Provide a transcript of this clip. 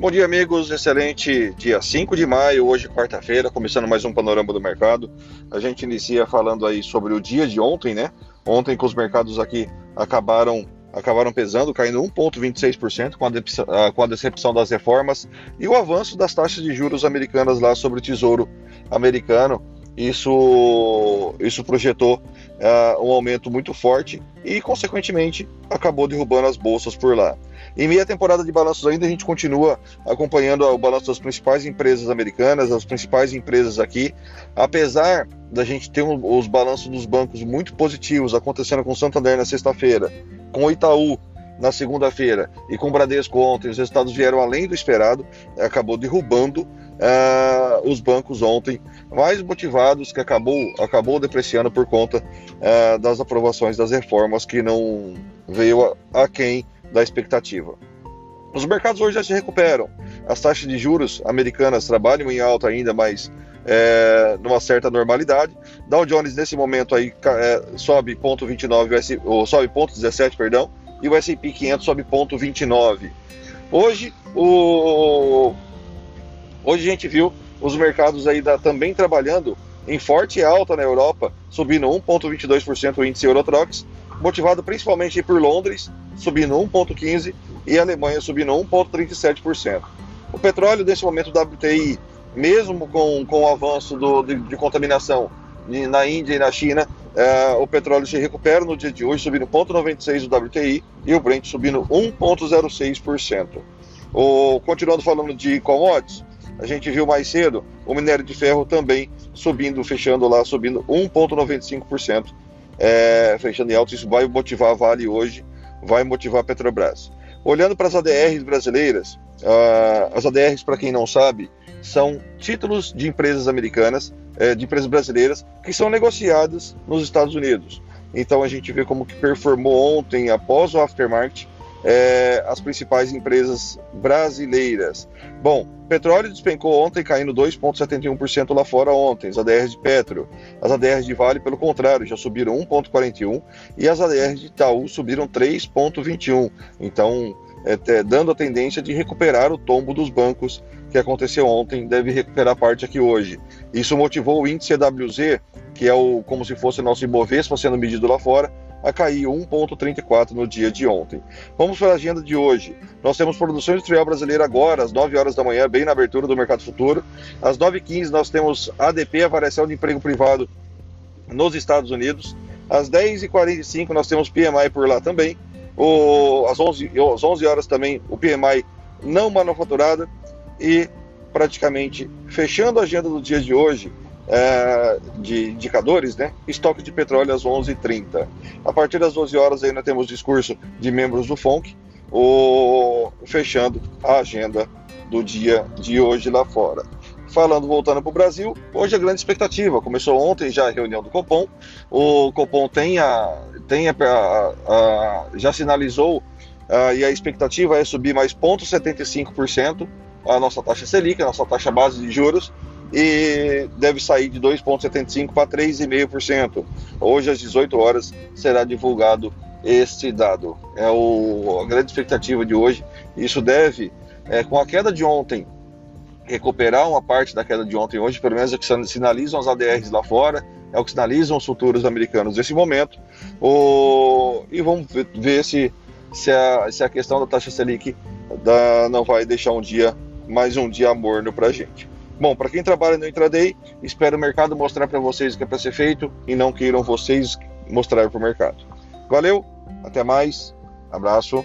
Bom dia, amigos. Excelente dia 5 de maio, hoje, quarta-feira, começando mais um panorama do mercado. A gente inicia falando aí sobre o dia de ontem, né? Ontem que os mercados aqui acabaram acabaram pesando, caindo 1,26% com, a com a decepção das reformas e o avanço das taxas de juros americanas lá sobre o tesouro americano. Isso, isso projetou uh, um aumento muito forte e, consequentemente, acabou derrubando as bolsas por lá. Em meia temporada de balanços ainda, a gente continua acompanhando o balanço das principais empresas americanas, as principais empresas aqui. Apesar da gente ter um, os balanços dos bancos muito positivos acontecendo com o Santander na sexta-feira, com o Itaú na segunda-feira e com o Bradesco ontem, os resultados vieram além do esperado, acabou derrubando uh, os bancos ontem, mais motivados, que acabou, acabou depreciando por conta uh, das aprovações das reformas que não veio a, a quem da expectativa. Os mercados hoje já se recuperam. As taxas de juros americanas trabalham em alta ainda, mas é, numa certa normalidade. Dow Jones nesse momento aí é, sobe 0,29, ou sobe 0,17, perdão, e o S&P 500 sobe 0,29. Hoje o hoje a gente viu os mercados aí da, também trabalhando em forte alta na Europa, subindo 1,22% o índice Eurotrox, motivado principalmente por Londres, subindo 1,15% e a Alemanha subindo 1,37%. O petróleo, nesse momento, WTI, mesmo com, com o avanço do, de, de contaminação na Índia e na China, é, o petróleo se recupera no dia de hoje, subindo 0,96 o WTI e o Brent subindo 1,06%. O, continuando falando de commodities, a gente viu mais cedo o minério de ferro também subindo, fechando lá, subindo 1,95%, é, fechando em alto. Isso vai motivar a Vale hoje, vai motivar a Petrobras. Olhando para as ADRs brasileiras, uh, as ADRs, para quem não sabe, são títulos de empresas americanas, é, de empresas brasileiras, que são negociadas nos Estados Unidos. Então a gente vê como que performou ontem, após o aftermarket, é, as principais empresas brasileiras. Bom, petróleo despencou ontem, caindo 2,71% lá fora ontem, as ADRs de Petro. As ADRs de Vale, pelo contrário, já subiram 1,41% e as ADRs de Itaú subiram 3,21%. Então, é, é, dando a tendência de recuperar o tombo dos bancos que aconteceu ontem, deve recuperar parte aqui hoje. Isso motivou o índice EWZ, que é o como se fosse nosso Ibovespa sendo medido lá fora, a cair 1,34 no dia de ontem. Vamos para a agenda de hoje. Nós temos produção industrial brasileira agora, às 9 horas da manhã, bem na abertura do mercado futuro. Às 9h15 nós temos ADP, a variação de emprego privado nos Estados Unidos. Às 10h45 nós temos PMI por lá também. O, às, 11, às 11 horas também o PMI não manufaturada. E praticamente fechando a agenda do dia de hoje, é, de indicadores, né? Estoque de petróleo às 11h30. A partir das 12 horas ainda temos discurso de membros do FONC, o, fechando a agenda do dia de hoje lá fora. Falando, voltando para o Brasil, hoje a grande expectativa. Começou ontem já a reunião do Copom. O Copom tem a, tem a, a, a já sinalizou e a expectativa é subir mais 0,75% a nossa taxa Selic, a nossa taxa base de juros, e deve sair de 2,75% para 3,5%. Hoje, às 18 horas, será divulgado este dado. É o, a grande expectativa de hoje. Isso deve, é, com a queda de ontem, recuperar uma parte da queda de ontem hoje, pelo menos é o que sinalizam as ADRs lá fora, é o que sinalizam os futuros americanos nesse momento. O, e vamos ver, se, se, a, se a questão da taxa Selic da, não vai deixar um dia, mais um dia morno para a gente. Bom, para quem trabalha no intraday, espero o mercado mostrar para vocês o que é para ser feito e não queiram vocês mostrar para o mercado. Valeu, até mais, abraço.